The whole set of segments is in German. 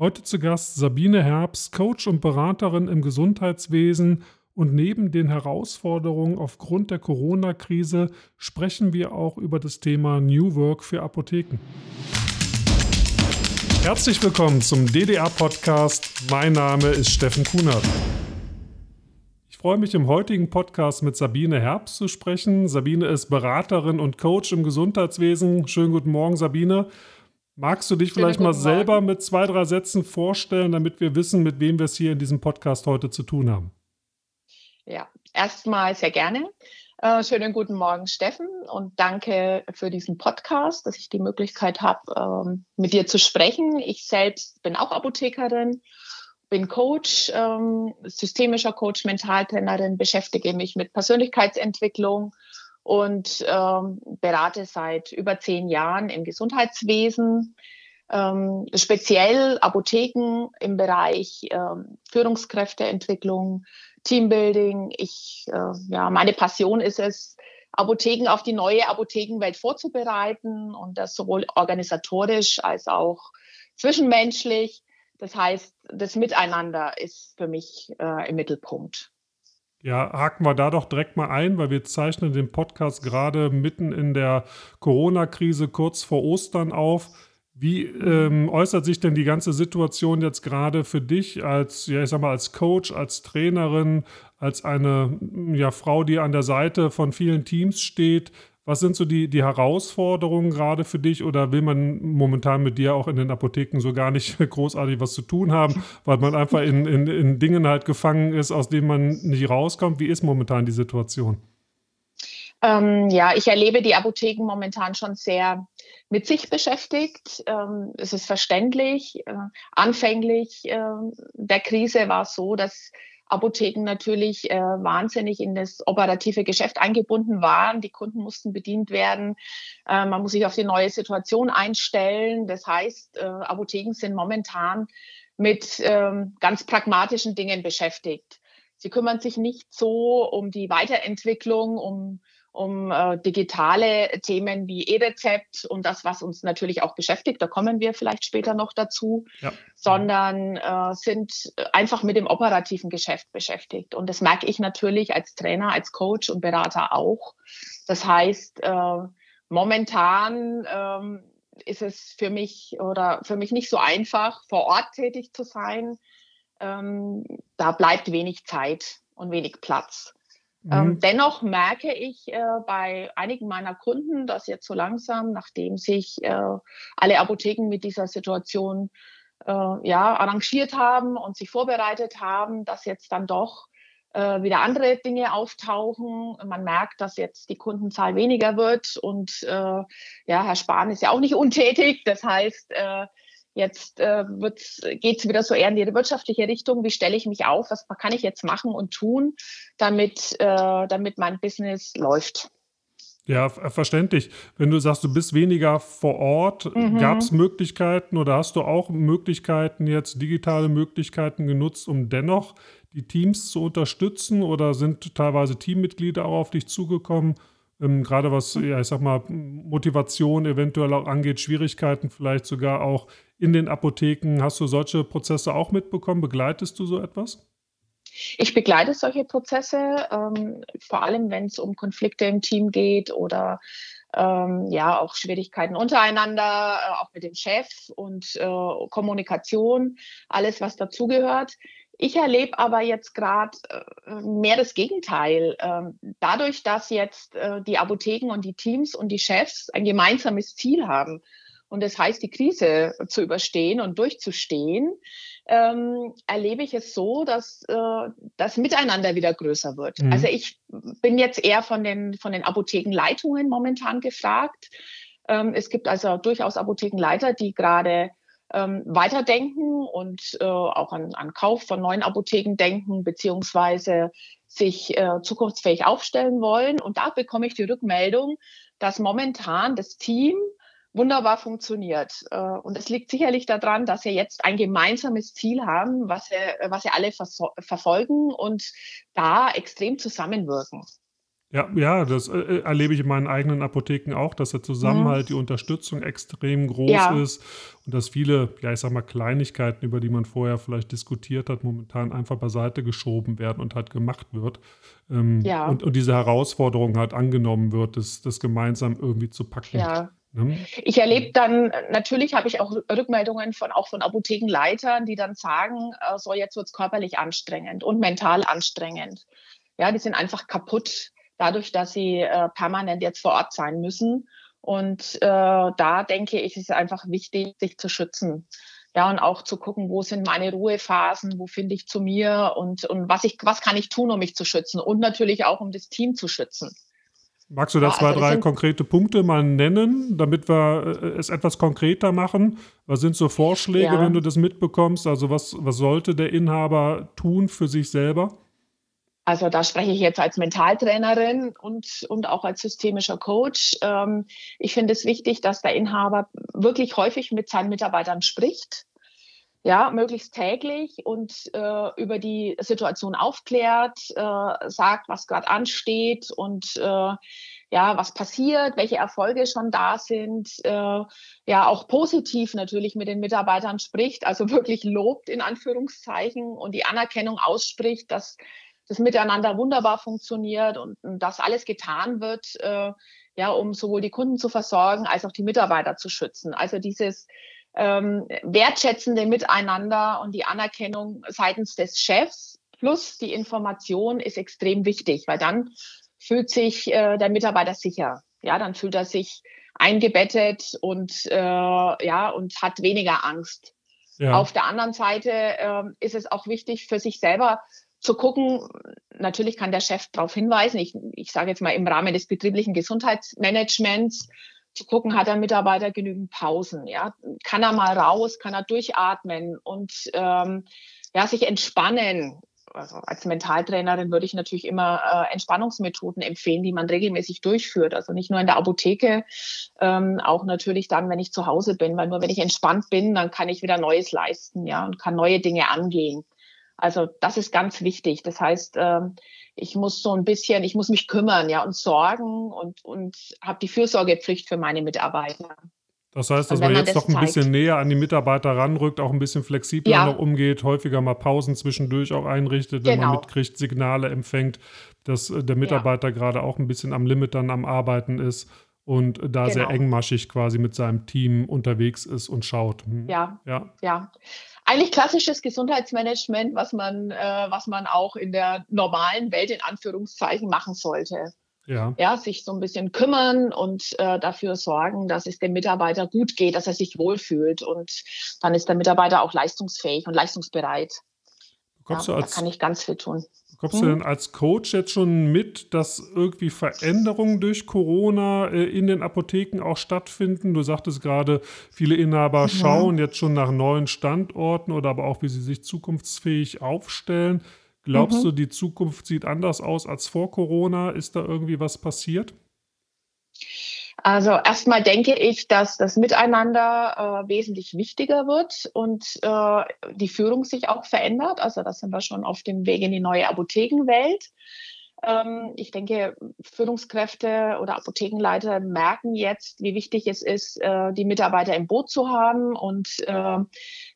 Heute zu Gast Sabine Herbst, Coach und Beraterin im Gesundheitswesen. Und neben den Herausforderungen aufgrund der Corona-Krise sprechen wir auch über das Thema New Work für Apotheken. Herzlich willkommen zum DDR-Podcast. Mein Name ist Steffen Kunert. Ich freue mich im heutigen Podcast mit Sabine Herbst zu sprechen. Sabine ist Beraterin und Coach im Gesundheitswesen. Schönen guten Morgen, Sabine. Magst du dich vielleicht mal selber mit zwei, drei Sätzen vorstellen, damit wir wissen, mit wem wir es hier in diesem Podcast heute zu tun haben? Ja, erstmal sehr gerne. Äh, schönen guten Morgen, Steffen, und danke für diesen Podcast, dass ich die Möglichkeit habe, ähm, mit dir zu sprechen. Ich selbst bin auch Apothekerin, bin Coach, ähm, systemischer Coach, Mentaltrainerin, beschäftige mich mit Persönlichkeitsentwicklung und ähm, berate seit über zehn Jahren im Gesundheitswesen, ähm, speziell Apotheken im Bereich ähm, Führungskräfteentwicklung, Teambuilding. Ich, äh, ja, meine Passion ist es, Apotheken auf die neue Apothekenwelt vorzubereiten und das sowohl organisatorisch als auch zwischenmenschlich. Das heißt, das Miteinander ist für mich äh, im Mittelpunkt. Ja, haken wir da doch direkt mal ein, weil wir zeichnen den Podcast gerade mitten in der Corona-Krise kurz vor Ostern auf. Wie ähm, äußert sich denn die ganze Situation jetzt gerade für dich als, ja, ich sag mal, als Coach, als Trainerin, als eine ja, Frau, die an der Seite von vielen Teams steht? Was sind so die, die Herausforderungen gerade für dich oder will man momentan mit dir auch in den Apotheken so gar nicht großartig was zu tun haben, weil man einfach in, in, in Dingen halt gefangen ist, aus denen man nicht rauskommt? Wie ist momentan die Situation? Ähm, ja, ich erlebe die Apotheken momentan schon sehr mit sich beschäftigt. Ähm, es ist verständlich. Äh, anfänglich äh, der Krise war es so, dass Apotheken natürlich äh, wahnsinnig in das operative Geschäft eingebunden waren. Die Kunden mussten bedient werden. Äh, man muss sich auf die neue Situation einstellen. Das heißt, äh, Apotheken sind momentan mit ähm, ganz pragmatischen Dingen beschäftigt. Sie kümmern sich nicht so um die Weiterentwicklung, um um äh, digitale Themen wie E-Rezept und das, was uns natürlich auch beschäftigt, da kommen wir vielleicht später noch dazu, ja. sondern äh, sind einfach mit dem operativen Geschäft beschäftigt. Und das merke ich natürlich als Trainer, als Coach und Berater auch. Das heißt, äh, momentan ähm, ist es für mich oder für mich nicht so einfach, vor Ort tätig zu sein. Ähm, da bleibt wenig Zeit und wenig Platz. Ähm, mhm. dennoch merke ich äh, bei einigen meiner Kunden, dass jetzt so langsam, nachdem sich äh, alle Apotheken mit dieser Situation äh, ja, arrangiert haben und sich vorbereitet haben, dass jetzt dann doch äh, wieder andere Dinge auftauchen. Man merkt, dass jetzt die Kundenzahl weniger wird und äh, ja, Herr Spahn ist ja auch nicht untätig. Das heißt, äh, Jetzt äh, geht es wieder so eher in die wirtschaftliche Richtung. Wie stelle ich mich auf? Was kann ich jetzt machen und tun, damit, äh, damit mein Business läuft? Ja, verständlich. Wenn du sagst, du bist weniger vor Ort, mhm. gab es Möglichkeiten oder hast du auch Möglichkeiten, jetzt digitale Möglichkeiten genutzt, um dennoch die Teams zu unterstützen oder sind teilweise Teammitglieder auch auf dich zugekommen? Ähm, gerade was, ja, ich sag mal, Motivation eventuell auch angeht, Schwierigkeiten vielleicht sogar auch in den Apotheken. Hast du solche Prozesse auch mitbekommen? Begleitest du so etwas? Ich begleite solche Prozesse, ähm, vor allem wenn es um Konflikte im Team geht oder ähm, ja auch Schwierigkeiten untereinander, äh, auch mit dem Chef und äh, Kommunikation, alles was dazugehört. Ich erlebe aber jetzt gerade äh, mehr das Gegenteil. Ähm, dadurch, dass jetzt äh, die Apotheken und die Teams und die Chefs ein gemeinsames Ziel haben, und das heißt, die Krise zu überstehen und durchzustehen, ähm, erlebe ich es so, dass äh, das Miteinander wieder größer wird. Mhm. Also ich bin jetzt eher von den, von den Apothekenleitungen momentan gefragt. Ähm, es gibt also durchaus Apothekenleiter, die gerade ähm, weiterdenken und äh, auch an, an Kauf von neuen Apotheken denken, beziehungsweise sich äh, zukunftsfähig aufstellen wollen. Und da bekomme ich die Rückmeldung, dass momentan das Team wunderbar funktioniert. Äh, und es liegt sicherlich daran, dass wir jetzt ein gemeinsames Ziel haben, was wir, was wir alle verfolgen und da extrem zusammenwirken. Ja, ja, das äh, äh, erlebe ich in meinen eigenen Apotheken auch, dass der Zusammenhalt, mhm. die Unterstützung extrem groß ja. ist und dass viele, ja, ich sag mal, Kleinigkeiten, über die man vorher vielleicht diskutiert hat, momentan einfach beiseite geschoben werden und halt gemacht wird. Ähm, ja. und, und diese Herausforderung halt angenommen wird, das, das gemeinsam irgendwie zu packen. Ja. Ne? Ich erlebe dann, natürlich habe ich auch Rückmeldungen von auch von Apothekenleitern, die dann sagen, äh, so jetzt wird es körperlich anstrengend und mental anstrengend. Ja, die sind einfach kaputt dadurch, dass sie äh, permanent jetzt vor Ort sein müssen. Und äh, da denke ich, ist es einfach wichtig, sich zu schützen. Ja, und auch zu gucken, wo sind meine Ruhephasen, wo finde ich zu mir und, und was, ich, was kann ich tun, um mich zu schützen und natürlich auch, um das Team zu schützen. Magst du da ja, zwei, also drei konkrete Punkte mal nennen, damit wir äh, es etwas konkreter machen? Was sind so Vorschläge, ja. wenn du das mitbekommst? Also was, was sollte der Inhaber tun für sich selber? Also da spreche ich jetzt als Mentaltrainerin und, und auch als systemischer Coach. Ähm, ich finde es wichtig, dass der Inhaber wirklich häufig mit seinen Mitarbeitern spricht. Ja, möglichst täglich und äh, über die Situation aufklärt, äh, sagt, was gerade ansteht und äh, ja, was passiert, welche Erfolge schon da sind, äh, ja, auch positiv natürlich mit den Mitarbeitern spricht, also wirklich lobt in Anführungszeichen und die Anerkennung ausspricht, dass das Miteinander wunderbar funktioniert und, und das alles getan wird, äh, ja, um sowohl die Kunden zu versorgen als auch die Mitarbeiter zu schützen. Also dieses ähm, wertschätzende Miteinander und die Anerkennung seitens des Chefs plus die Information ist extrem wichtig, weil dann fühlt sich äh, der Mitarbeiter sicher. Ja, dann fühlt er sich eingebettet und äh, ja und hat weniger Angst. Ja. Auf der anderen Seite äh, ist es auch wichtig für sich selber zu gucken, natürlich kann der Chef darauf hinweisen, ich, ich sage jetzt mal im Rahmen des betrieblichen Gesundheitsmanagements, zu gucken, hat der Mitarbeiter genügend Pausen, ja, kann er mal raus, kann er durchatmen und ähm, ja, sich entspannen. Also als Mentaltrainerin würde ich natürlich immer äh, Entspannungsmethoden empfehlen, die man regelmäßig durchführt. Also nicht nur in der Apotheke, ähm, auch natürlich dann, wenn ich zu Hause bin, weil nur wenn ich entspannt bin, dann kann ich wieder Neues leisten, ja, und kann neue Dinge angehen. Also das ist ganz wichtig. Das heißt, ähm, ich muss so ein bisschen, ich muss mich kümmern, ja, und sorgen und, und habe die Fürsorgepflicht für meine Mitarbeiter. Das heißt, dass man jetzt doch ein zeigt, bisschen näher an die Mitarbeiter ranrückt, auch ein bisschen flexibler ja. noch umgeht, häufiger mal Pausen zwischendurch auch einrichtet, wenn genau. man mitkriegt, Signale empfängt, dass äh, der Mitarbeiter ja. gerade auch ein bisschen am Limit dann am Arbeiten ist und da genau. sehr engmaschig quasi mit seinem Team unterwegs ist und schaut. Hm. Ja, ja, ja eigentlich klassisches Gesundheitsmanagement, was man, äh, was man auch in der normalen Welt in Anführungszeichen machen sollte. Ja. ja, sich so ein bisschen kümmern und äh, dafür sorgen, dass es dem Mitarbeiter gut geht, dass er sich wohlfühlt und dann ist der Mitarbeiter auch leistungsfähig und leistungsbereit. Ja, da kann ich ganz viel tun. Kommst du denn als Coach jetzt schon mit, dass irgendwie Veränderungen durch Corona äh, in den Apotheken auch stattfinden? Du sagtest gerade, viele Inhaber ja. schauen jetzt schon nach neuen Standorten oder aber auch, wie sie sich zukunftsfähig aufstellen. Glaubst mhm. du, die Zukunft sieht anders aus als vor Corona? Ist da irgendwie was passiert? Also erstmal denke ich, dass das Miteinander äh, wesentlich wichtiger wird und äh, die Führung sich auch verändert. Also da sind wir schon auf dem Weg in die neue Apothekenwelt. Ähm, ich denke, Führungskräfte oder Apothekenleiter merken jetzt, wie wichtig es ist, äh, die Mitarbeiter im Boot zu haben und äh,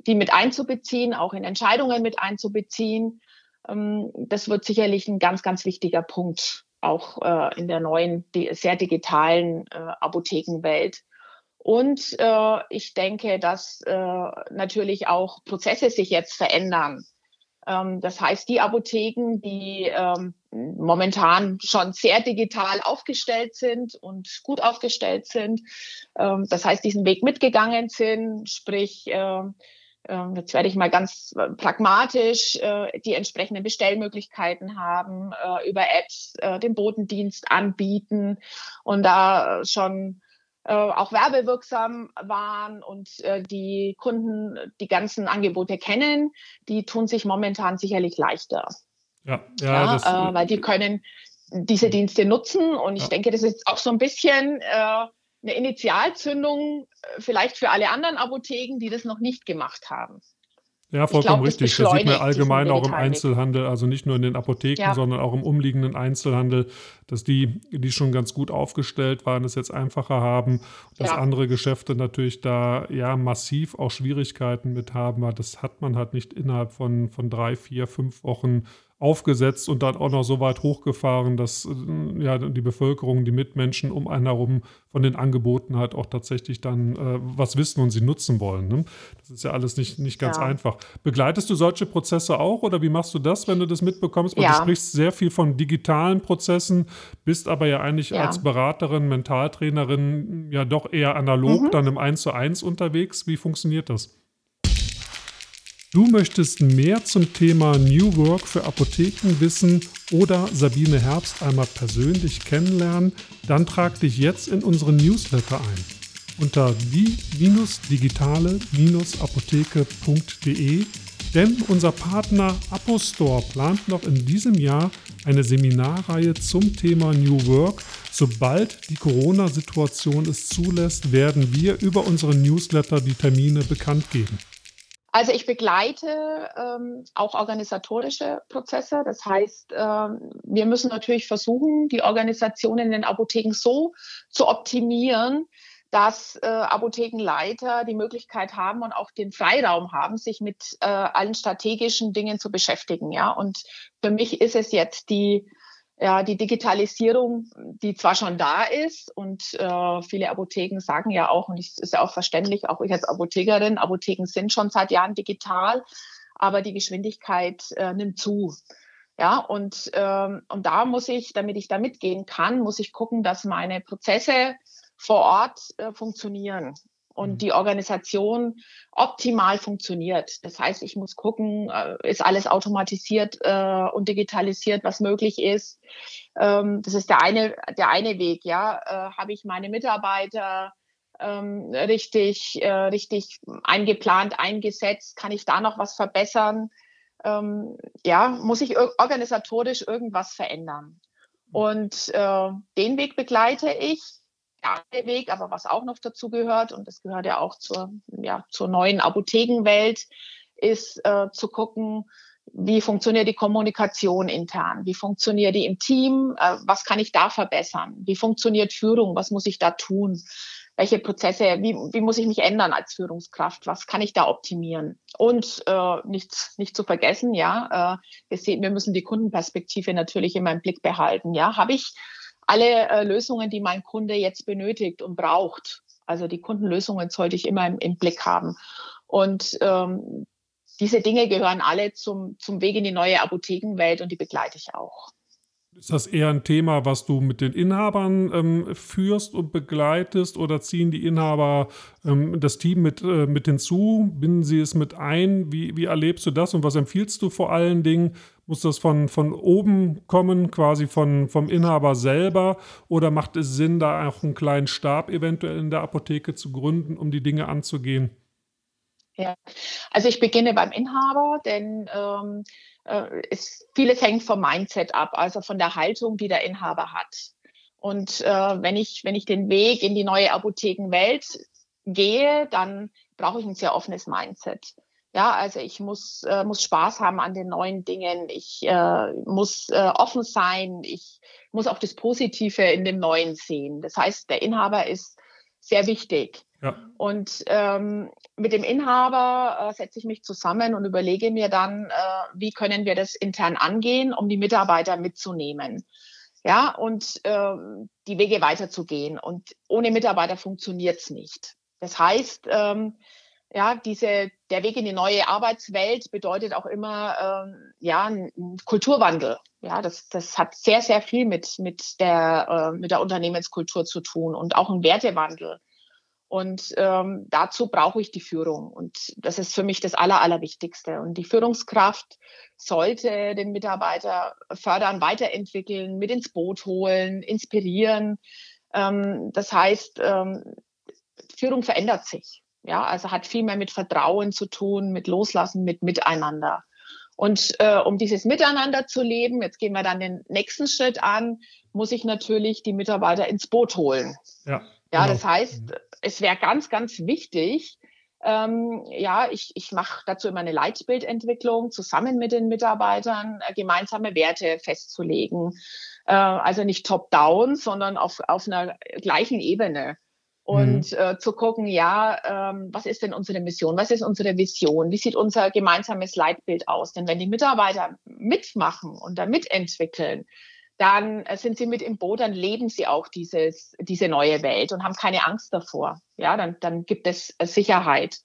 die mit einzubeziehen, auch in Entscheidungen mit einzubeziehen. Ähm, das wird sicherlich ein ganz, ganz wichtiger Punkt auch äh, in der neuen, sehr digitalen äh, Apothekenwelt. Und äh, ich denke, dass äh, natürlich auch Prozesse sich jetzt verändern. Ähm, das heißt, die Apotheken, die ähm, momentan schon sehr digital aufgestellt sind und gut aufgestellt sind, ähm, das heißt, diesen Weg mitgegangen sind, sprich, äh, ähm, jetzt werde ich mal ganz äh, pragmatisch äh, die entsprechenden Bestellmöglichkeiten haben, äh, über Apps den Bodendienst anbieten und da schon auch werbewirksam waren und die Kunden die ganzen Angebote kennen, die tun sich momentan sicherlich leichter. Ja, ja, ja das, weil die können diese Dienste nutzen und ich ja. denke, das ist auch so ein bisschen eine Initialzündung äh, vielleicht für alle anderen Apotheken, die das noch nicht gemacht haben. Ja, vollkommen glaub, richtig. Das sieht man allgemein auch im Einzelhandel, also nicht nur in den Apotheken, ja. sondern auch im umliegenden Einzelhandel, dass die, die schon ganz gut aufgestellt waren, es jetzt einfacher haben, dass ja. andere Geschäfte natürlich da ja massiv auch Schwierigkeiten mit haben. Das hat man halt nicht innerhalb von, von drei, vier, fünf Wochen aufgesetzt und dann auch noch so weit hochgefahren, dass äh, ja, die Bevölkerung, die Mitmenschen um einen herum von den Angeboten halt auch tatsächlich dann äh, was wissen und sie nutzen wollen. Ne? Das ist ja alles nicht, nicht ganz ja. einfach. Begleitest du solche Prozesse auch oder wie machst du das, wenn du das mitbekommst? Weil ja. du sprichst sehr viel von digitalen Prozessen, bist aber ja eigentlich ja. als Beraterin, Mentaltrainerin ja doch eher analog mhm. dann im 1 zu 1 unterwegs. Wie funktioniert das? Du möchtest mehr zum Thema New Work für Apotheken wissen oder Sabine Herbst einmal persönlich kennenlernen, dann trag dich jetzt in unseren Newsletter ein. Unter die-digitale-apotheke.de, denn unser Partner Apostore plant noch in diesem Jahr eine Seminarreihe zum Thema New Work. Sobald die Corona-Situation es zulässt, werden wir über unseren Newsletter die Termine bekannt geben. Also ich begleite ähm, auch organisatorische Prozesse. Das heißt, ähm, wir müssen natürlich versuchen, die Organisation in den Apotheken so zu optimieren, dass äh, Apothekenleiter die Möglichkeit haben und auch den Freiraum haben, sich mit äh, allen strategischen Dingen zu beschäftigen. Ja, und für mich ist es jetzt die ja, die Digitalisierung, die zwar schon da ist und äh, viele Apotheken sagen ja auch, und es ist ja auch verständlich, auch ich als Apothekerin, Apotheken sind schon seit Jahren digital, aber die Geschwindigkeit äh, nimmt zu. Ja, und, ähm, und da muss ich, damit ich da mitgehen kann, muss ich gucken, dass meine Prozesse vor Ort äh, funktionieren und mhm. die Organisation optimal funktioniert. Das heißt, ich muss gucken, äh, ist alles automatisiert äh, und digitalisiert, was möglich ist. Ähm, das ist der eine, der eine Weg. Ja, äh, habe ich meine Mitarbeiter ähm, richtig, äh, richtig eingeplant, eingesetzt? Kann ich da noch was verbessern? Ähm, ja, muss ich organisatorisch irgendwas verändern? Mhm. Und äh, den Weg begleite ich der Weg, aber was auch noch dazu gehört, und das gehört ja auch zur, ja, zur neuen Apothekenwelt, ist äh, zu gucken, wie funktioniert die Kommunikation intern? Wie funktioniert die im Team? Äh, was kann ich da verbessern? Wie funktioniert Führung? Was muss ich da tun? Welche Prozesse, wie, wie muss ich mich ändern als Führungskraft? Was kann ich da optimieren? Und äh, nicht, nicht zu vergessen, ja, äh, wir, sehen, wir müssen die Kundenperspektive natürlich immer im Blick behalten. Ja, habe ich alle äh, Lösungen, die mein Kunde jetzt benötigt und braucht. Also die Kundenlösungen sollte ich immer im, im Blick haben. Und ähm, diese Dinge gehören alle zum, zum Weg in die neue Apothekenwelt und die begleite ich auch. Ist das eher ein Thema, was du mit den Inhabern ähm, führst und begleitest oder ziehen die Inhaber ähm, das Team mit, äh, mit hinzu? Binden sie es mit ein? Wie, wie erlebst du das und was empfiehlst du vor allen Dingen? Muss das von, von oben kommen, quasi von, vom Inhaber selber? Oder macht es Sinn, da auch einen kleinen Stab eventuell in der Apotheke zu gründen, um die Dinge anzugehen? Ja, also ich beginne beim Inhaber, denn ähm, äh, ist, vieles hängt vom Mindset ab, also von der Haltung, die der Inhaber hat. Und äh, wenn, ich, wenn ich den Weg in die neue Apothekenwelt gehe, dann brauche ich ein sehr offenes Mindset. Ja, also ich muss, äh, muss Spaß haben an den neuen Dingen. Ich äh, muss äh, offen sein. Ich muss auch das Positive in dem Neuen sehen. Das heißt, der Inhaber ist sehr wichtig. Ja. Und ähm, mit dem Inhaber äh, setze ich mich zusammen und überlege mir dann, äh, wie können wir das intern angehen, um die Mitarbeiter mitzunehmen. Ja, und ähm, die Wege weiterzugehen. Und ohne Mitarbeiter funktioniert es nicht. Das heißt, ähm, ja, diese, der Weg in die neue Arbeitswelt bedeutet auch immer ähm, ja, ein Kulturwandel. Ja, das, das hat sehr, sehr viel mit, mit, der, äh, mit der Unternehmenskultur zu tun und auch ein Wertewandel. Und ähm, dazu brauche ich die Führung. Und das ist für mich das Aller, Allerwichtigste. Und die Führungskraft sollte den Mitarbeiter fördern, weiterentwickeln, mit ins Boot holen, inspirieren. Ähm, das heißt, ähm, Führung verändert sich. Ja, also hat viel mehr mit Vertrauen zu tun, mit Loslassen, mit Miteinander. Und äh, um dieses Miteinander zu leben, jetzt gehen wir dann den nächsten Schritt an, muss ich natürlich die Mitarbeiter ins Boot holen. Ja, ja genau. das heißt, es wäre ganz, ganz wichtig, Ähm, ja, ich, ich mache dazu immer eine Leitbildentwicklung zusammen mit den Mitarbeitern, äh, gemeinsame Werte festzulegen. Äh, also nicht top-down, sondern auf, auf einer gleichen Ebene. Und mhm. äh, zu gucken, ja, ähm, was ist denn unsere Mission? Was ist unsere Vision? Wie sieht unser gemeinsames Leitbild aus? Denn wenn die Mitarbeiter mitmachen und da mitentwickeln, dann äh, sind sie mit im Boot, dann leben sie auch dieses, diese neue Welt und haben keine Angst davor. Ja, dann, dann gibt es äh, Sicherheit.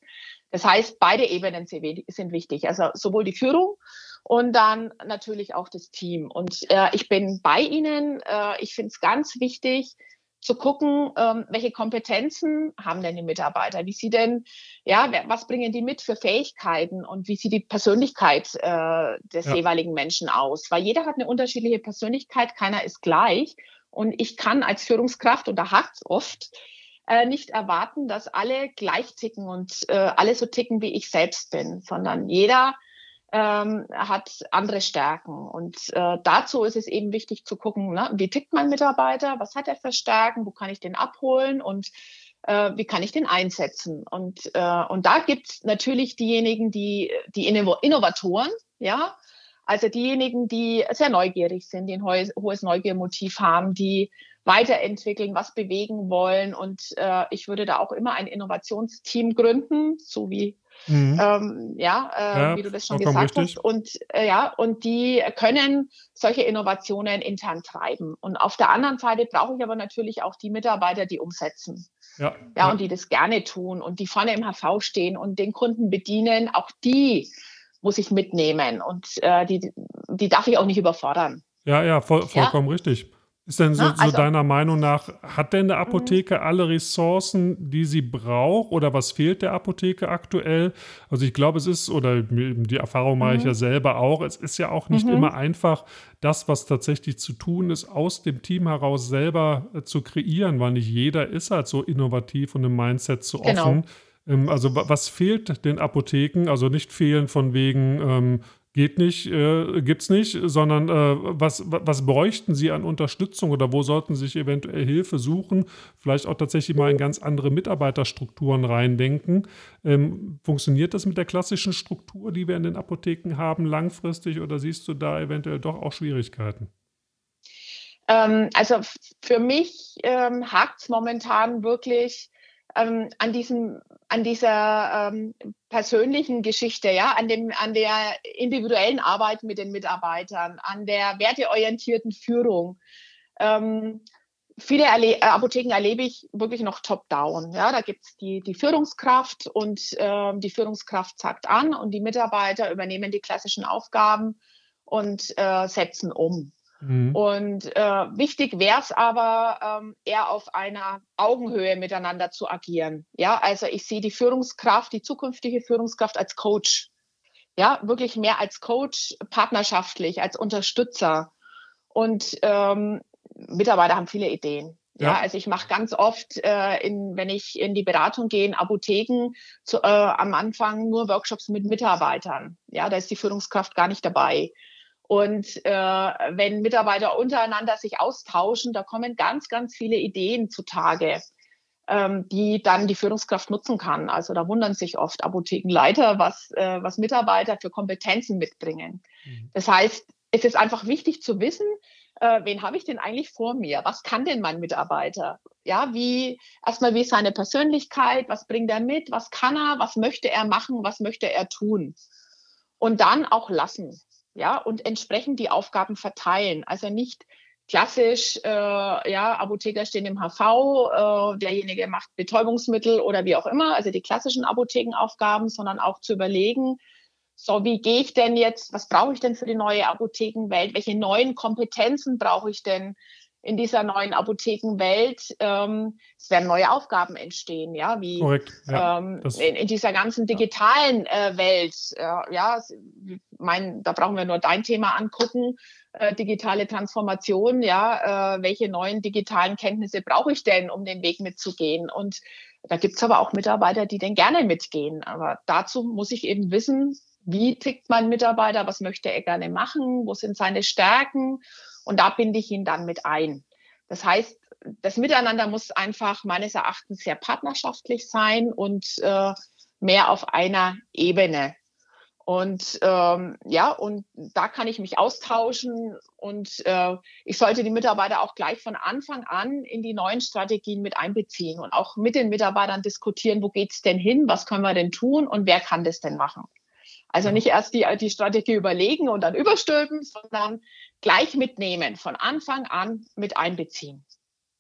Das heißt, beide Ebenen sind wichtig. Also sowohl die Führung und dann natürlich auch das Team. Und äh, ich bin bei Ihnen. Äh, ich finde es ganz wichtig, zu gucken, ähm, welche Kompetenzen haben denn die Mitarbeiter? Wie sie denn, ja, was bringen die mit für Fähigkeiten und wie sieht die Persönlichkeit äh, des ja. jeweiligen Menschen aus? Weil jeder hat eine unterschiedliche Persönlichkeit, keiner ist gleich. Und ich kann als Führungskraft, und da hakt oft, äh, nicht erwarten, dass alle gleich ticken und äh, alle so ticken, wie ich selbst bin, sondern jeder ähm, hat andere Stärken. Und äh, dazu ist es eben wichtig zu gucken, ne, wie tickt mein Mitarbeiter, was hat er für Stärken, wo kann ich den abholen und äh, wie kann ich den einsetzen. Und, äh, und da gibt es natürlich diejenigen, die, die Innovatoren, ja, also diejenigen, die sehr neugierig sind, die ein hohes Neugiermotiv haben, die weiterentwickeln, was bewegen wollen. Und äh, ich würde da auch immer ein Innovationsteam gründen, so wie Mhm. Ähm, ja, äh, ja, wie du das schon gesagt richtig. hast. Und äh, ja, und die können solche Innovationen intern treiben. Und auf der anderen Seite brauche ich aber natürlich auch die Mitarbeiter, die umsetzen. Ja, ja, ja. und die das gerne tun und die vorne im HV stehen und den Kunden bedienen. Auch die muss ich mitnehmen und äh, die, die darf ich auch nicht überfordern. Ja, ja, voll, vollkommen ja? richtig. Ist denn so, Na, also, so, deiner Meinung nach, hat denn der Apotheke mhm. alle Ressourcen, die sie braucht oder was fehlt der Apotheke aktuell? Also ich glaube, es ist, oder die Erfahrung mache mhm. ich ja selber auch, es ist ja auch nicht mhm. immer einfach, das, was tatsächlich zu tun ist, aus dem Team heraus selber äh, zu kreieren, weil nicht jeder ist halt so innovativ und im Mindset so genau. offen. Ähm, also was fehlt den Apotheken? Also nicht fehlen von wegen, ähm, geht nicht, äh, es nicht, sondern äh, was, was bräuchten Sie an Unterstützung oder wo sollten Sie sich eventuell Hilfe suchen? Vielleicht auch tatsächlich mal in ganz andere Mitarbeiterstrukturen reindenken. Ähm, funktioniert das mit der klassischen Struktur, die wir in den Apotheken haben, langfristig oder siehst du da eventuell doch auch Schwierigkeiten? Ähm, also für mich ähm, hakt es momentan wirklich ähm, an diesem an dieser ähm, persönlichen Geschichte, ja, an dem an der individuellen Arbeit mit den Mitarbeitern, an der werteorientierten Führung. Ähm, viele Erle äh, Apotheken erlebe ich wirklich noch top-down. Ja, da gibt's die, die Führungskraft und ähm, die Führungskraft sagt an und die Mitarbeiter übernehmen die klassischen Aufgaben und äh, setzen um. Mhm. Und äh, wichtig wäre es aber, ähm, eher auf einer Augenhöhe miteinander zu agieren. Ja, also ich sehe die Führungskraft, die zukünftige Führungskraft als Coach. Ja, wirklich mehr als Coach, partnerschaftlich, als Unterstützer. Und ähm, Mitarbeiter haben viele Ideen. Ja, ja also ich mache ganz oft, äh, in, wenn ich in die Beratung gehe, in Apotheken, zu, äh, am Anfang nur Workshops mit Mitarbeitern. Ja, da ist die Führungskraft gar nicht dabei. Und äh, wenn Mitarbeiter untereinander sich austauschen, da kommen ganz, ganz viele Ideen zutage, ähm, die dann die Führungskraft nutzen kann. Also da wundern sich oft Apothekenleiter, was, äh, was Mitarbeiter für Kompetenzen mitbringen. Mhm. Das heißt, es ist einfach wichtig zu wissen, äh, wen habe ich denn eigentlich vor mir? Was kann denn mein Mitarbeiter? Ja, wie erstmal wie ist seine Persönlichkeit? Was bringt er mit? Was kann er? Was möchte er machen? Was möchte er tun? Und dann auch lassen ja, und entsprechend die Aufgaben verteilen. Also nicht klassisch, äh, ja, Apotheker stehen im HV, äh, derjenige macht Betäubungsmittel oder wie auch immer, also die klassischen Apothekenaufgaben, sondern auch zu überlegen, so, wie gehe ich denn jetzt, was brauche ich denn für die neue Apothekenwelt? Welche neuen Kompetenzen brauche ich denn in dieser neuen Apothekenwelt. Ähm, es werden neue Aufgaben entstehen, ja, wie Korrekt, ja, ähm, in, in, dieser ganzen digitalen äh, Welt. Äh, ja, mein, da brauchen wir nur dein Thema angucken. Äh, digitale Transformation, ja, äh, welche neuen digitalen Kenntnisse brauche ich denn, um den Weg mitzugehen? Und da gibt's aber auch Mitarbeiter, die denn gerne mitgehen. Aber dazu muss ich eben wissen, wie tickt mein Mitarbeiter, was möchte er gerne machen, wo sind seine Stärken und da binde ich ihn dann mit ein. Das heißt, das Miteinander muss einfach meines Erachtens sehr partnerschaftlich sein und äh, mehr auf einer Ebene. Und ähm, ja, und da kann ich mich austauschen und äh, ich sollte die Mitarbeiter auch gleich von Anfang an in die neuen Strategien mit einbeziehen und auch mit den Mitarbeitern diskutieren, wo geht's denn hin, was können wir denn tun und wer kann das denn machen. Also nicht erst die, die Strategie überlegen und dann überstülpen, sondern gleich mitnehmen, von Anfang an mit einbeziehen.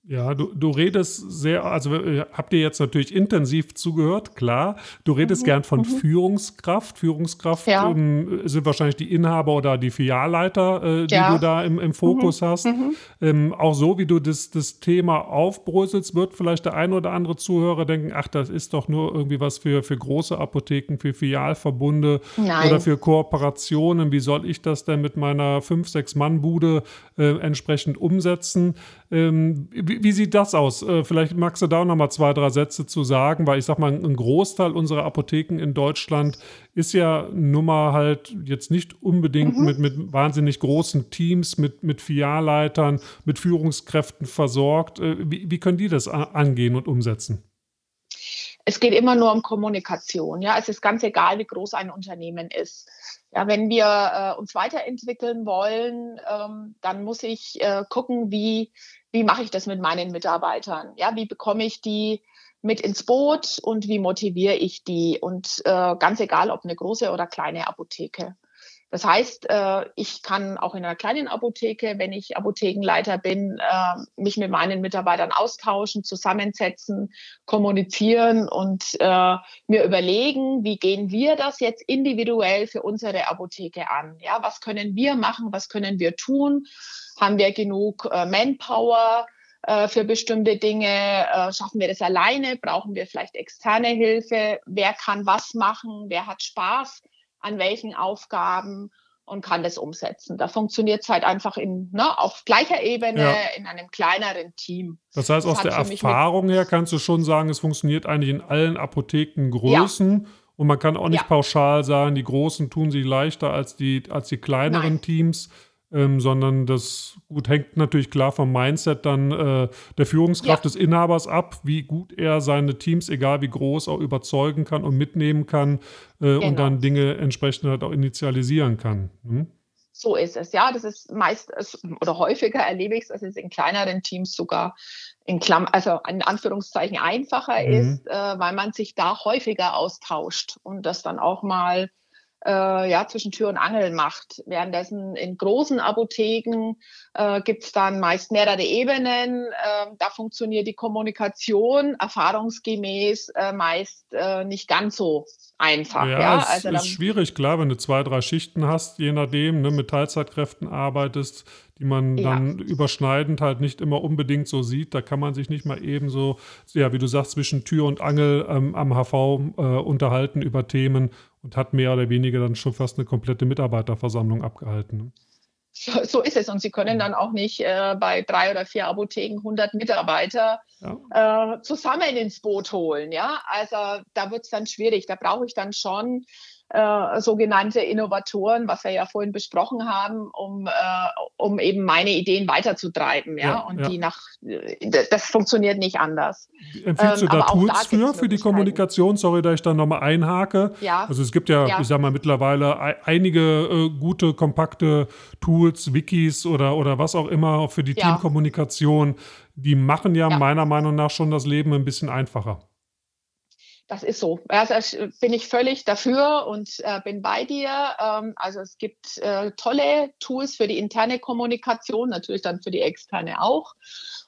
Ja, du, du redest sehr, also äh, habt ihr jetzt natürlich intensiv zugehört, klar. Du redest mhm, gern von mhm. Führungskraft. Führungskraft ja. ähm, sind wahrscheinlich die Inhaber oder die Filialleiter, äh, die ja. du da im, im Fokus mhm, hast. Mhm. Ähm, auch so, wie du das, das Thema aufbröselst, wird vielleicht der ein oder andere Zuhörer denken, ach, das ist doch nur irgendwie was für, für große Apotheken, für Filialverbunde Nein. oder für Kooperationen. Wie soll ich das denn mit meiner 5-, 6-Mann-Bude äh, entsprechend umsetzen? Ähm, wie, wie, sieht das aus? Äh, vielleicht magst du da noch mal zwei, drei Sätze zu sagen, weil ich sag mal, ein Großteil unserer Apotheken in Deutschland ist ja nun mal halt jetzt nicht unbedingt mhm. mit, mit wahnsinnig großen Teams, mit, mit Filialleitern, mit Führungskräften versorgt. Äh, wie, wie können die das angehen und umsetzen? Es geht immer nur um Kommunikation. Ja, es ist ganz egal, wie groß ein Unternehmen ist. Ja, wenn wir äh, uns weiterentwickeln wollen, ähm, dann muss ich äh, gucken, wie, wie mache ich das mit meinen Mitarbeitern? Ja, wie bekomme ich die mit ins Boot und wie motiviere ich die? Und äh, ganz egal, ob eine große oder kleine Apotheke. Das heißt, äh, ich kann auch in einer kleinen Apotheke, wenn ich Apothekenleiter bin, äh, mich mit meinen Mitarbeitern austauschen, zusammensetzen, kommunizieren und äh, mir überlegen, wie gehen wir das jetzt individuell für unsere Apotheke an? Ja, was können wir machen? Was können wir tun? Haben wir genug Manpower? für bestimmte Dinge? schaffen wir das alleine? Brauchen wir vielleicht externe Hilfe? Wer kann was machen? Wer hat Spaß? an welchen Aufgaben und kann das umsetzen. Da funktioniert es halt einfach in, ne, auf gleicher Ebene ja. in einem kleineren Team. Das heißt, das aus der Erfahrung her kannst du schon sagen, es funktioniert eigentlich in allen Apothekengrößen. Ja. Und man kann auch nicht ja. pauschal sagen, die Großen tun sich leichter als die, als die kleineren Nein. Teams ähm, sondern das gut hängt natürlich klar vom Mindset dann äh, der Führungskraft ja. des Inhabers ab, wie gut er seine Teams, egal wie groß, auch überzeugen kann und mitnehmen kann äh, genau. und dann Dinge entsprechend halt auch initialisieren kann. Hm? So ist es, ja. Das ist meist oder häufiger erlebe ich es, dass es in kleineren Teams sogar in Klamm, also in Anführungszeichen einfacher mhm. ist, äh, weil man sich da häufiger austauscht und das dann auch mal äh, ja, zwischen Tür und Angel macht. Währenddessen in großen Apotheken äh, gibt es dann meist mehrere Ebenen. Äh, da funktioniert die Kommunikation erfahrungsgemäß äh, meist äh, nicht ganz so einfach. Ja, ja? es also ist schwierig, klar, wenn du zwei, drei Schichten hast, je nachdem, ne, mit Teilzeitkräften arbeitest, die man ja. dann überschneidend halt nicht immer unbedingt so sieht. Da kann man sich nicht mal eben so, ja, wie du sagst, zwischen Tür und Angel ähm, am HV äh, unterhalten über Themen und hat mehr oder weniger dann schon fast eine komplette Mitarbeiterversammlung abgehalten. So, so, ist es. Und Sie können dann auch nicht äh, bei drei oder vier Apotheken 100 Mitarbeiter ja. äh, zusammen ins Boot holen. Ja, also da wird es dann schwierig. Da brauche ich dann schon äh, sogenannte Innovatoren, was wir ja vorhin besprochen haben, um, äh, um eben meine Ideen weiterzutreiben, ja, ja und ja. die nach, das funktioniert nicht anders. Empfiehlst ähm, du da Tools da für, für die Kommunikation? Sorry, da ich da nochmal einhake. Ja. Also es gibt ja, ja, ich sag mal, mittlerweile einige äh, gute, kompakte Tools, Wikis oder, oder was auch immer für die Teamkommunikation. Die machen ja, meiner Meinung nach schon das Leben ein bisschen einfacher das ist so. Also bin ich völlig dafür und äh, bin bei dir. Ähm, also es gibt äh, tolle Tools für die interne Kommunikation, natürlich dann für die externe auch.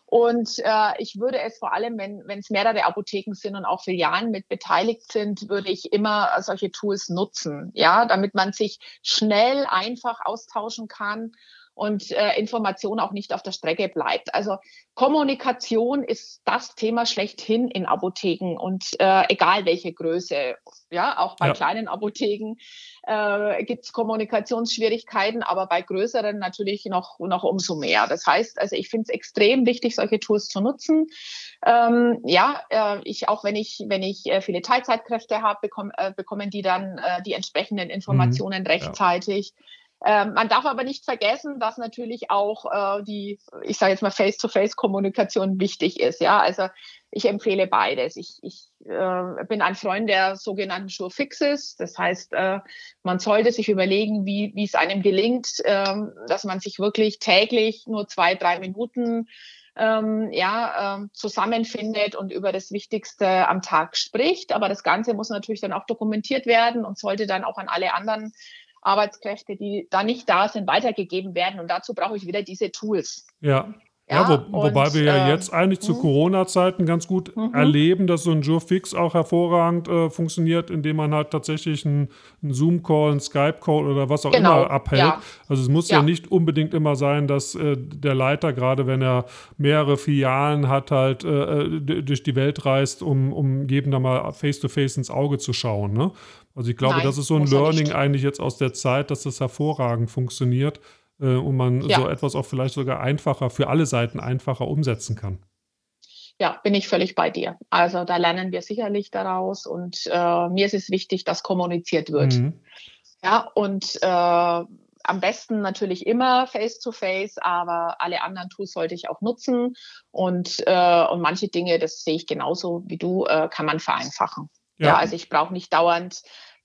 Und äh, ich würde es vor allem, wenn wenn es mehrere Apotheken sind und auch Filialen mit beteiligt sind, würde ich immer solche Tools nutzen, ja, damit man sich schnell, einfach austauschen kann und äh, Information auch nicht auf der Strecke bleibt. Also Kommunikation ist das Thema schlechthin in Apotheken und äh, egal welche Größe. Ja, auch bei ja. kleinen Apotheken äh, gibt es Kommunikationsschwierigkeiten, aber bei größeren natürlich noch, noch umso mehr. Das heißt, also ich finde es extrem wichtig, solche Tools zu nutzen. Ähm, ja, äh, ich auch wenn ich, wenn ich äh, viele Teilzeitkräfte habe, bekomm, äh, bekommen die dann äh, die entsprechenden mhm. Informationen mhm. rechtzeitig. Ja Äh, man darf aber nicht vergessen, dass natürlich auch äh, die, ich sage jetzt mal, Face-to-Face-Kommunikation wichtig ist. Ja, also ich empfehle beides. Ich, ich äh, bin ein Freund der sogenannten Sure Fixes. Das heißt, äh, man sollte sich überlegen, wie, wie es einem gelingt, äh, dass man sich wirklich täglich nur zwei, drei Minuten ähm, ja, äh, zusammenfindet und über das Wichtigste am Tag spricht. Aber das Ganze muss natürlich dann auch dokumentiert werden und sollte dann auch an alle anderen Arbeitskräfte, die da nicht da sind, weitergegeben werden. Und dazu brauche ich wieder diese Tools. Ja. Ja, ja wo, und, wobei wir ja äh, jetzt eigentlich zu hm. Corona-Zeiten ganz gut mhm. erleben, dass so ein Jurfix auch hervorragend äh, funktioniert, indem man halt tatsächlich einen, einen Zoom-Call, einen Skype-Call oder was auch genau. immer abhält. Ja. Also es muss ja. ja. nicht unbedingt immer sein, dass äh, der Leiter, gerade wenn er mehrere Filialen hat, halt äh, äh durch die Welt reist, um, um jedem da mal face-to-face -face ins Auge zu schauen. Ne? Also ich glaube, Nein, das ist so ein Learning eigentlich jetzt aus der Zeit, dass das hervorragend funktioniert äh, und man ja. so etwas auch vielleicht sogar einfacher, für alle Seiten einfacher umsetzen kann. Ja, bin ich völlig bei dir. Also da lernen wir sicherlich daraus und äh, mir ist es wichtig, dass kommuniziert wird. Mhm. Ja, und äh, am besten natürlich immer face-to-face, -face, aber alle anderen Tools sollte ich auch nutzen. Und, äh, und manche Dinge, das sehe ich genauso wie du, äh, kann man vereinfachen. Ja, ja also ich brauche nicht dauernd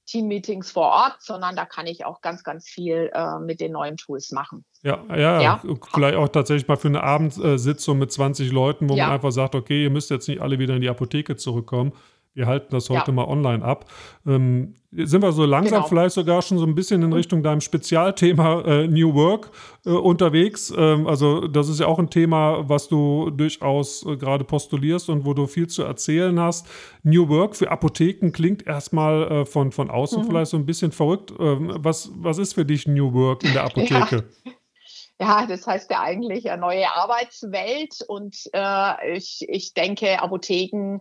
Team-Meetings vor Ort, sondern da kann ich auch ganz, ganz viel äh, mit den neuen Tools machen. Ja, ja, ja, vielleicht auch tatsächlich mal für eine Abendsitzung mit 20 Leuten, wo ja. man einfach sagt, okay, ihr müsst jetzt nicht alle wieder in die Apotheke zurückkommen. Wir halten das heute ja. mal online ab. Ähm, sind wir so langsam genau. vielleicht sogar schon so ein bisschen in Richtung deinem Spezialthema äh, New Work äh, unterwegs? Ähm, also das ist ja auch ein Thema, was du durchaus äh, gerade postulierst und wo du viel zu erzählen hast. New Work für Apotheken klingt erstmal äh, von, von außen mhm. vielleicht so ein bisschen verrückt. Ähm, was, was ist für dich New Work in der Apotheke? Ja. Ja, das heißt ja eigentlich eine neue Arbeitswelt und äh, ich, ich denke, Apotheken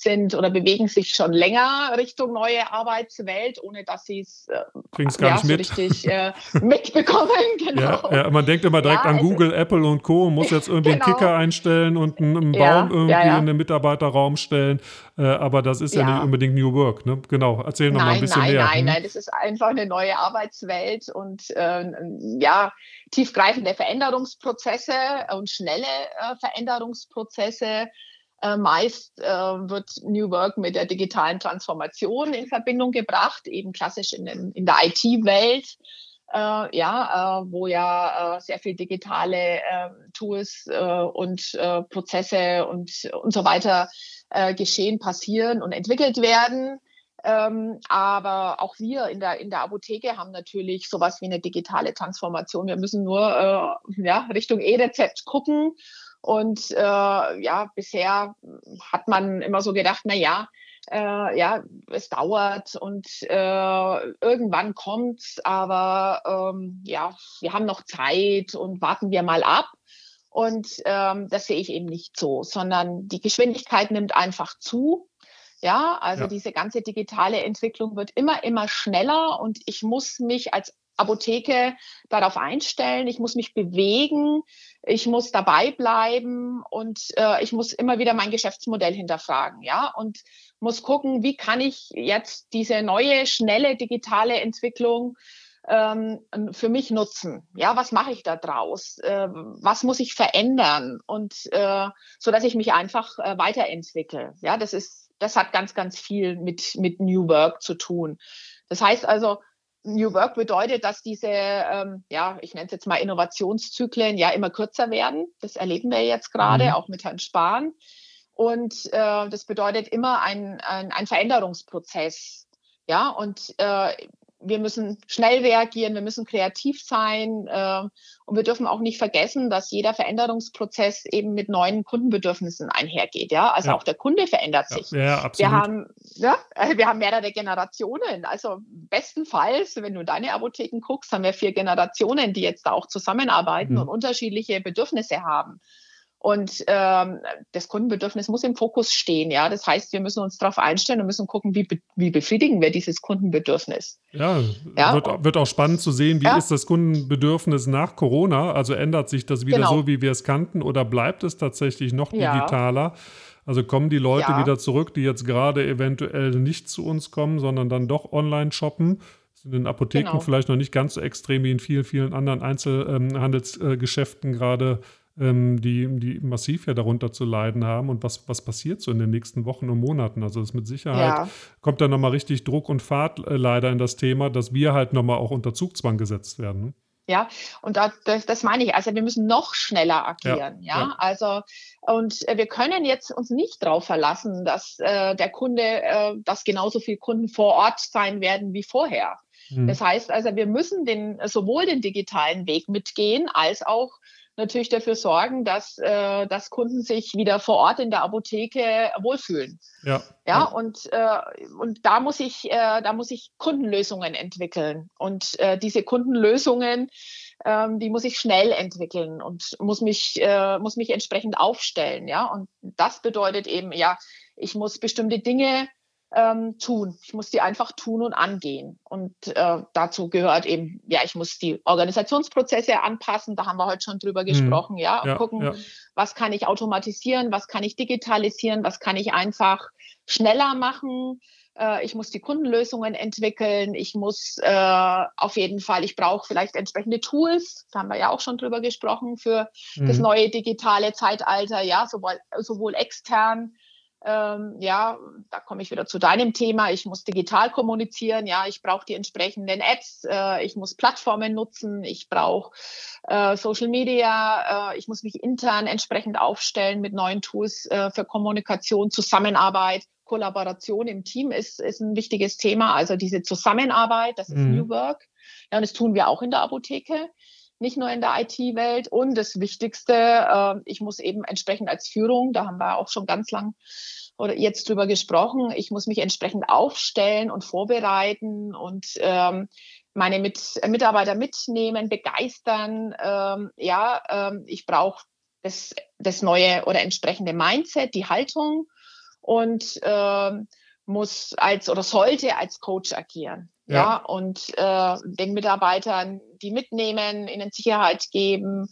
sind oder bewegen sich schon länger Richtung neue Arbeitswelt, ohne dass sie es äh, ja, so richtig äh, mitbekommen. Genau. Ja, ja, man denkt immer direkt an also, Google, Apple und Co. und muss jetzt irgendwie genau. einen Kicker einstellen und einen, einen Baum irgendwie in den Mitarbeiterraum stellen. Äh, aber das ist ja. nicht unbedingt New Work. Ne? Genau, erzähl noch nein, mal ein bisschen nein, mehr. Nein, nein, hm? nein, das ist einfach eine neue Arbeitswelt und äh, ja, tiefgreifende Veränderungsprozesse und schnelle äh, Veränderungsprozesse. Äh, meist äh, wird New Work mit der digitalen Transformation in Verbindung gebracht, eben klassisch in, den, in der IT-Welt. Äh, ja, äh, wo ja äh, sehr viel digitale äh, Tools äh, und Prozesse und, und so weiter geschehen, passieren und entwickelt werden. Ähm, aber auch wir in der, in der Apotheke haben natürlich sowas wie eine digitale Transformation. Wir müssen nur ja, Richtung E-Rezept gucken. Und äh, ja, bisher hat man immer so gedacht, na ja, äh, ja, es dauert und äh, irgendwann kommt's, aber ähm, ja, wir haben noch Zeit und warten wir mal ab. Und ähm, das sehe ich eben nicht so, sondern die Geschwindigkeit nimmt einfach zu. Ja, also ja. diese ganze digitale Entwicklung wird immer, immer schneller und ich muss mich als Apotheke darauf einstellen, ich muss mich bewegen, ich muss dabei bleiben und äh, ich muss immer wieder mein Geschäftsmodell hinterfragen, ja, und muss gucken, wie kann ich jetzt diese neue, schnelle digitale Entwicklung ähm, für mich nutzen? Ja, was mache ich da draus? Äh, was muss ich verändern? Und äh, so dass ich mich einfach äh, weiterentwickle. Ja, das ist, das hat ganz, ganz viel mit, mit New Work zu tun. Das heißt also, New Work bedeutet, dass diese, ähm, ja, ich nenne es jetzt mal Innovationszyklen ja immer kürzer werden. Das erleben wir jetzt gerade, mhm. auch mit Herrn Spahn. Und äh, das bedeutet immer ein, ein, ein Veränderungsprozess. Ja, und äh, wir müssen schnell reagieren, wir müssen kreativ sein äh, und wir dürfen auch nicht vergessen, dass jeder Veränderungsprozess eben mit neuen Kundenbedürfnissen einhergeht. Ja, also ja. auch der Kunde verändert sich. Ja, ja, absolut. Wir haben, ja, äh, wir haben mehrere Generationen. Also bestenfalls, wenn du in deine Apotheken guckst, haben wir vier Generationen, die jetzt da auch zusammenarbeiten mhm. und unterschiedliche Bedürfnisse haben. Und ähm, das Kundenbedürfnis muss im Fokus stehen. Ja, das heißt, wir müssen uns darauf einstellen und müssen gucken, wie, wie befriedigen wir dieses Kundenbedürfnis. Ja, ja? Wird, wird, auch spannend zu sehen, wie ja? ist das Kundenbedürfnis nach Corona? Also ändert sich das wieder genau. so, wie wir es kannten, oder bleibt es tatsächlich noch digitaler? Ja. Also kommen die Leute wieder zurück, die jetzt gerade eventuell nicht zu uns kommen, sondern dann doch online shoppen? in den Apotheken genau. vielleicht noch nicht ganz so extrem wie in vielen, vielen anderen Einzelhandelsgeschäften ähm, gerade, ähm, die, die massiv ja darunter zu leiden haben. Und was, was passiert so in den nächsten Wochen und Monaten? Also das mit Sicherheit ja. kommt da nochmal richtig Druck und Fahrt äh, leider in das Thema, dass wir halt nochmal auch unter Zugzwang gesetzt werden. Ne? Ja, und da, das, das meine ich. Also wir müssen noch schneller agieren. Ja, ja? ja. also und äh, wir können jetzt uns nicht darauf verlassen, dass äh, der Kunde, äh, dass genauso viele Kunden vor Ort sein werden wie vorher. Mhm. Das heißt also, wir müssen den sowohl den digitalen Weg mitgehen als auch natürlich dafür sorgen, dass, äh, dass Kunden sich wieder vor Ort in der Apotheke wohlfühlen. Ja. Ja, und, äh, und da muss ich, äh, da muss ich Kundenlösungen entwickeln. Und äh, diese Kundenlösungen, ähm, die muss ich schnell entwickeln und muss mich, äh, muss mich entsprechend aufstellen. Ja, und das bedeutet eben, ja, ich muss bestimmte Dinge ähm, tun. Ich muss die einfach tun und angehen. Und äh, dazu gehört eben, ja, ich muss die Organisationsprozesse anpassen. Da haben wir heute schon drüber mhm. gesprochen, ja, und ja, gucken, ja. was kann ich automatisieren, was kann ich digitalisieren, was kann ich einfach schneller machen. Äh, ich muss die Kundenlösungen entwickeln. Ich muss äh, auf jeden Fall, ich brauche vielleicht entsprechende Tools. Da haben wir ja auch schon drüber gesprochen für mhm. das neue digitale Zeitalter, ja, sowohl, sowohl extern ähm, ja, da komme ich wieder zu deinem Thema. Ich muss digital kommunizieren. Ja, ich brauche die entsprechenden Apps. Äh, ich muss Plattformen nutzen. Ich brauche äh, Social Media. Äh, ich muss mich intern entsprechend aufstellen mit neuen Tools äh, für Kommunikation, Zusammenarbeit. Kollaboration im Team ist, ist ein wichtiges Thema. Also diese Zusammenarbeit, das ist mhm. New Work. Ja, und das tun wir auch in der Apotheke nicht nur in der IT-Welt. Und das Wichtigste, äh, ich muss eben entsprechend als Führung, da haben wir auch schon ganz lang oder jetzt drüber gesprochen, ich muss mich entsprechend aufstellen und vorbereiten und ähm, meine Mit Mitarbeiter mitnehmen, begeistern. Ähm, ja, ähm, ich brauche das, das neue oder entsprechende Mindset, die Haltung und ähm, muss als oder sollte als Coach agieren. Ja, ja und äh, den Mitarbeitern die mitnehmen, ihnen Sicherheit geben.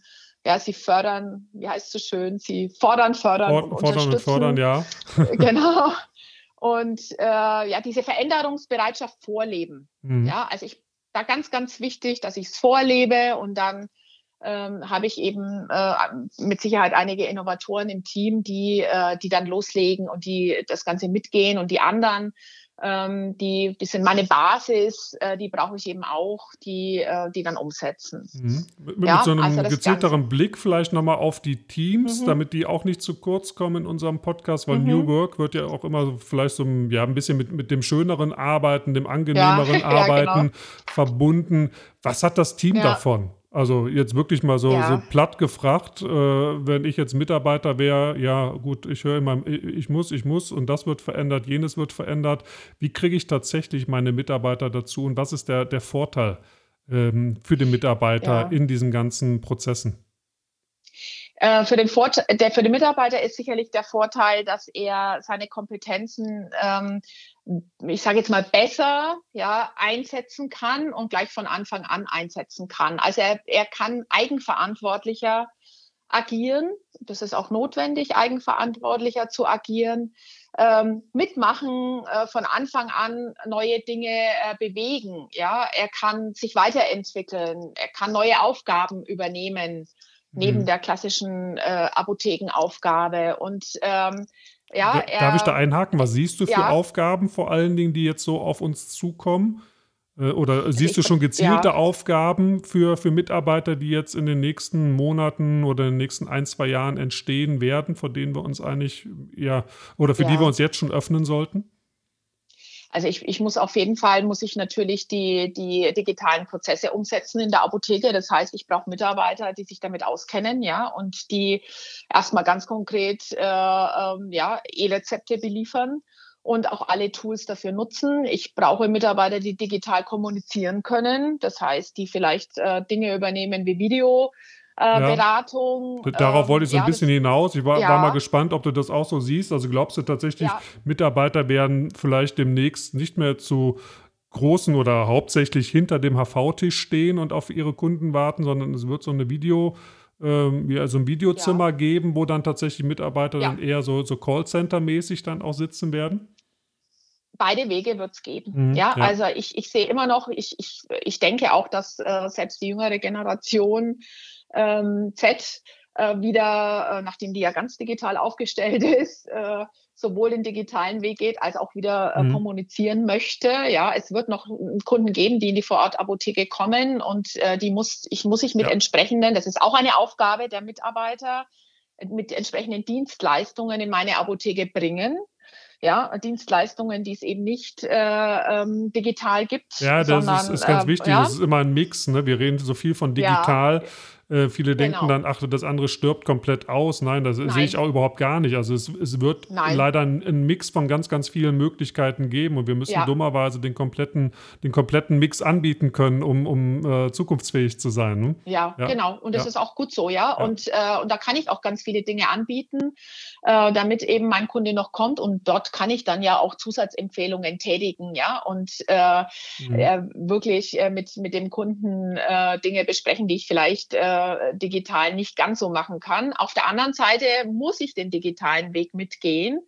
Ja, sie fördern, wie heißt es so schön, sie fordern, fördern For und fordern und fördern, ja. genau. Und äh, ja, diese Veränderungsbereitschaft vorleben. Mhm. Ja, also ich da ganz, ganz wichtig, dass ich es vorlebe und dann ähm, habe ich eben äh, mit Sicherheit einige Innovatoren im Team, die, äh, die dann loslegen und die das Ganze mitgehen und die anderen ähm, die, die sind meine Basis, äh, die brauche ich eben auch, die, äh, die dann umsetzen. Mhm. Mit, ja, so einem also gezielteren Ganze. Blick vielleicht nochmal auf die Teams, mhm. damit die auch nicht zu kurz kommen in unserem Podcast, weil mhm. New Work wird ja auch immer so vielleicht so ja, ein bisschen mit, mit dem schöneren Arbeiten, dem angenehmeren ja, Arbeiten ja, genau. verbunden. Was hat das Team davon? Also jetzt wirklich mal so, ja. so platt gefragt, äh, wenn ich jetzt Mitarbeiter wäre, ja gut, ich höre immer, ich muss, ich muss und das wird verändert, jenes wird verändert. Wie kriege ich tatsächlich meine Mitarbeiter dazu und was ist der, der Vorteil ähm, für den Mitarbeiter ja. in diesen ganzen Prozessen? Äh, für, den Vorteil, der, für den Mitarbeiter ist sicherlich der Vorteil, dass er seine Kompetenzen, ähm, ich sage jetzt mal, besser ja, einsetzen kann und gleich von Anfang an einsetzen kann. Also er, er kann eigenverantwortlicher agieren. Das ist auch notwendig, eigenverantwortlicher zu agieren. Ähm, mitmachen, äh, von Anfang an neue Dinge äh, bewegen. Ja, er kann sich weiterentwickeln, er kann neue Aufgaben übernehmen neben mhm. der klassischen äh, Apothekenaufgabe. Und ähm, ja, er, Darf ich da einhaken? Was siehst du für ja. Aufgaben vor allen Dingen, die jetzt so auf uns zukommen? Äh, oder siehst du schon gezielte ja. Aufgaben für, für Mitarbeiter, die jetzt in den nächsten Monaten oder in den nächsten ein, zwei Jahren entstehen werden, vor denen wir uns eigentlich, ja, oder für ja. die wir uns jetzt schon öffnen sollten? Also ich, ich muss auf jeden Fall, muss ich natürlich die, die digitalen Prozesse umsetzen in der Apotheke. Das heißt, ich brauche Mitarbeiter, die sich damit auskennen, ja, und die erstmal ganz konkret äh, ähm, ja, E-Rezepte beliefern und auch alle Tools dafür nutzen. Ich brauche Mitarbeiter, die digital kommunizieren können. Das heißt, die vielleicht äh, Dinge übernehmen wie Video, äh, ja. Beratung. Darauf ähm, wollte ich so ein ja, bisschen hinaus. Ich war, ja. war, mal gespannt, ob du das auch so siehst. Also glaubst du tatsächlich, Mitarbeiter werden vielleicht demnächst nicht mehr zu großen oder hauptsächlich hinter dem HV-Tisch stehen und auf ihre Kunden warten, sondern es wird so eine Video, ähm, ja, so ein Videozimmer geben, wo dann tatsächlich Mitarbeiter dann eher so, so Callcenter-mäßig dann auch sitzen werden? beide Wege wird es geben. Mhm, ja, ja, also ich, ich sehe immer noch, ich, ich, ich denke auch, dass äh, selbst die jüngere Generation ähm, Z äh, wieder, äh, nachdem die ja ganz digital aufgestellt ist, äh, sowohl den digitalen Weg geht, als auch wieder äh, mhm. kommunizieren möchte. Ja, es wird noch Kunden geben, die in die Vorortapotheke kommen und äh, die muss ich muss ich mit ja. entsprechenden, das ist auch eine Aufgabe der Mitarbeiter, mit entsprechenden Dienstleistungen in meine Apotheke bringen ja, Dienstleistungen, die es eben nicht äh, ähm, digital gibt. Ja, das sondern, ist, ist, ganz äh, wichtig. Ja? Das ist immer ein Mix. Ne? Wir reden so viel von digital. Ja. Äh, viele denken genau. dann, ach, das andere stirbt komplett aus. Nein, das sehe ich auch überhaupt gar nicht. Also es, es wird Nein. leider einen Mix von ganz, ganz vielen Möglichkeiten geben und wir müssen ja. dummerweise den kompletten, den kompletten Mix anbieten können, um, um äh, zukunftsfähig zu sein. Ne? Ja, ja, genau. Und das ist auch gut so, ja. Und, äh, und da kann ich auch ganz viele Dinge anbieten, äh, damit eben mein Kunde noch kommt und dort kann ich dann ja auch Zusatzempfehlungen tätigen, ja, und äh, mhm. wirklich mit, mit dem Kunden Dinge besprechen, die ich vielleicht äh, digital nicht ganz so machen kann. Auf der anderen Seite muss ich den digitalen Weg mitgehen.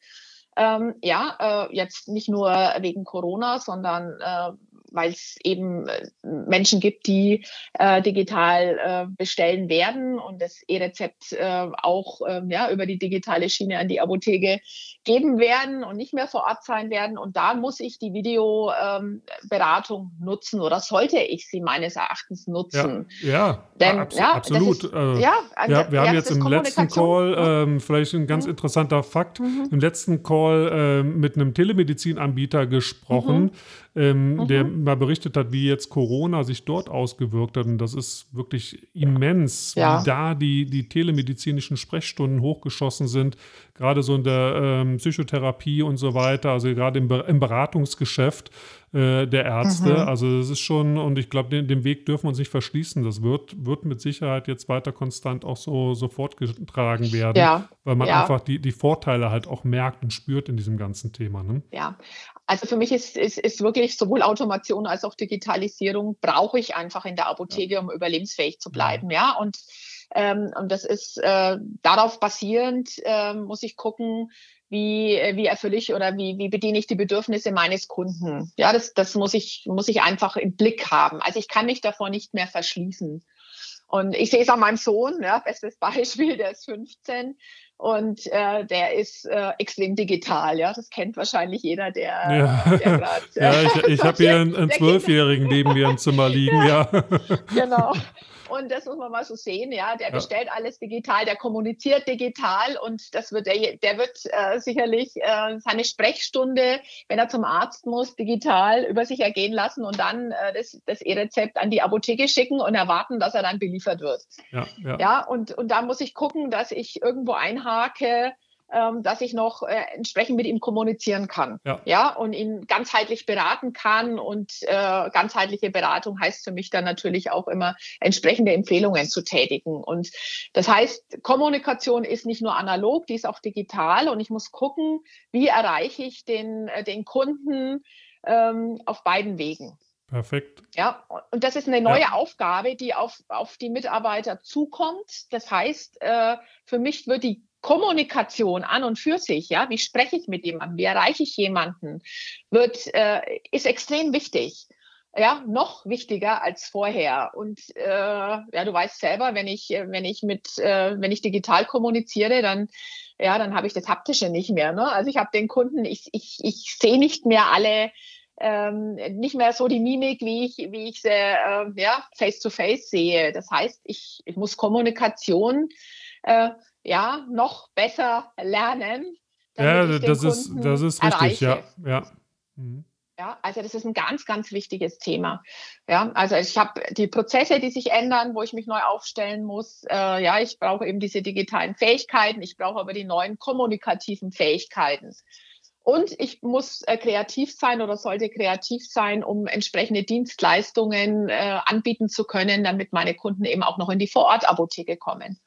Ähm, ja, äh, jetzt nicht nur wegen Corona, sondern äh, weil es eben äh, Menschen gibt, die äh, digital äh, bestellen werden und das E-Rezept äh, auch ähm, ja, über die digitale Schiene an die Apotheke geben werden und nicht mehr vor Ort sein werden. Und da muss ich die Videoberatung ähm, nutzen oder sollte ich sie meines Erachtens nutzen. Ja, ja, Denn, abs ja absolut. Ist, ja, also, ja, wir haben jetzt im letzten Call ähm, vielleicht ein ganz mhm. interessanter Fakt, mhm. im letzten Call äh, mit einem Telemedizinanbieter gesprochen. Mhm ähm, mhm. der mal berichtet hat, wie jetzt Corona sich dort ausgewirkt hat. Und das ist wirklich immens, ja. wie da die, die telemedizinischen Sprechstunden hochgeschossen sind, gerade so in der ähm, Psychotherapie und so weiter, also gerade im, im Beratungsgeschäft äh, der Ärzte. Mhm. Also das ist schon, und ich glaube, den, den, Weg dürfen wir uns nicht verschließen. Das wird, wird mit Sicherheit jetzt weiter konstant auch so, so fortgetragen werden, ja. weil man ja. einfach die, die Vorteile halt auch merkt und spürt in diesem ganzen Thema. Ne? Ja, also für mich ist, ist, ist wirklich sowohl Automation als auch Digitalisierung brauche ich einfach in der Apotheke, um überlebensfähig zu bleiben. Ja, und, ähm, und das ist äh, darauf basierend, äh, muss ich gucken, wie, wie erfülle ich oder wie, wie bediene ich die Bedürfnisse meines Kunden. Ja, das, das muss ich, muss ich einfach im Blick haben. Also ich kann mich davor nicht mehr verschließen. Und ich sehe es an meinem Sohn, ja, bestes Beispiel, der ist 15 und äh, der ist äh, extrem digital, ja. Das kennt wahrscheinlich jeder, der, ja. der grad, äh, ja, ich, ich habe hier einen Zwölfjährigen neben mir im Zimmer liegen, ja. ja. Genau. Und das muss man mal so sehen, ja. Der ja. bestellt alles digital, der kommuniziert digital und das wird der, der wird äh, sicherlich äh, seine Sprechstunde, wenn er zum Arzt muss, digital über sich ergehen lassen und dann äh, das, das E-Rezept an die Apotheke schicken und erwarten, dass er dann beliefert wird. Ja, ja. ja und, und da muss ich gucken, dass ich irgendwo einhake, ähm, dass ich noch äh, entsprechend mit ihm kommunizieren kann. Ja. ja, und ihn ganzheitlich beraten kann. Und äh, ganzheitliche Beratung heißt für mich dann natürlich auch immer entsprechende Empfehlungen zu tätigen. Und das heißt, Kommunikation ist nicht nur analog, die ist auch digital. Und ich muss gucken, wie erreiche ich den, äh, den Kunden ähm, auf beiden Wegen. Perfekt. Ja, und das ist eine neue ja. Aufgabe, die auf, auf die Mitarbeiter zukommt. Das heißt, äh, für mich wird die Kommunikation an und für sich, ja, wie spreche ich mit jemandem, wie erreiche ich jemanden, wird, äh, ist extrem wichtig. Ja, noch wichtiger als vorher. Und äh, ja, du weißt selber, wenn ich, wenn ich mit, äh, wenn ich digital kommuniziere, dann, ja, dann habe ich das Haptische nicht mehr. Ne? Also ich habe den Kunden, ich, ich, ich sehe nicht mehr alle ähm, nicht mehr so die Mimik, wie ich, wie ich sie äh, ja, face to face sehe. Das heißt, ich, ich muss Kommunikation äh, ja, noch besser lernen. Ja, das ist, das ist richtig, ja. Ja. Mhm. ja, also das ist ein ganz, ganz wichtiges Thema. Ja, also ich habe die Prozesse, die sich ändern, wo ich mich neu aufstellen muss. Äh, ja, ich brauche eben diese digitalen Fähigkeiten, ich brauche aber die neuen kommunikativen Fähigkeiten. Und ich muss äh, kreativ sein oder sollte kreativ sein, um entsprechende Dienstleistungen äh, anbieten zu können, damit meine Kunden eben auch noch in die Vorortapotheke kommen.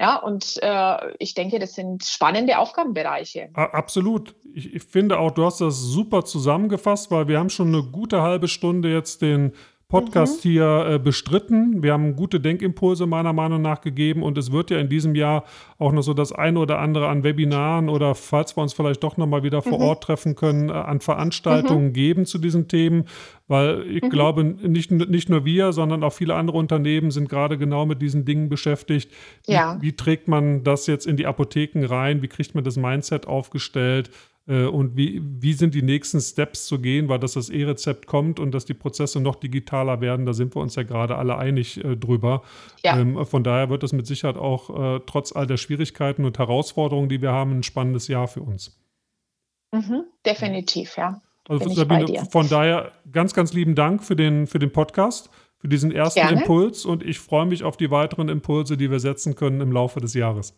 Ja, und äh, ich denke, das sind spannende Aufgabenbereiche. Absolut. Ich, ich, finde auch, du hast das super zusammengefasst, weil wir haben schon eine gute halbe Stunde jetzt den Podcast mhm. hier äh, bestritten. Wir haben gute Denkimpulse meiner Meinung nach gegeben und es wird ja in diesem Jahr auch noch so das eine oder andere an Webinaren oder falls wir uns vielleicht doch nochmal wieder vor mhm. Ort treffen können, äh, an Veranstaltungen mhm. geben zu diesen Themen, weil ich mhm. glaube, nicht, nicht nur wir, sondern auch viele andere Unternehmen sind gerade genau mit diesen Dingen beschäftigt. Wie, ja. wie trägt man das jetzt in die Apotheken rein? Wie kriegt man das Mindset aufgestellt? Äh, und wie, wie sind die nächsten Steps zu gehen, weil dass das E-Rezept kommt und dass die Prozesse noch digitaler werden, da sind wir uns ja gerade alle einig äh, drüber. Ja. Ähm, von daher wird das mit Sicherheit auch äh, trotz all der Schwierigkeiten und Herausforderungen, die wir haben, ein spannendes Jahr für uns. Mhm, definitiv, ja. Also Sabine, von daher ganz, ganz lieben Dank für den, für den Podcast, für diesen ersten Gerne. Impuls und ich freue mich auf die weiteren Impulse, die wir setzen können im Laufe des Jahres.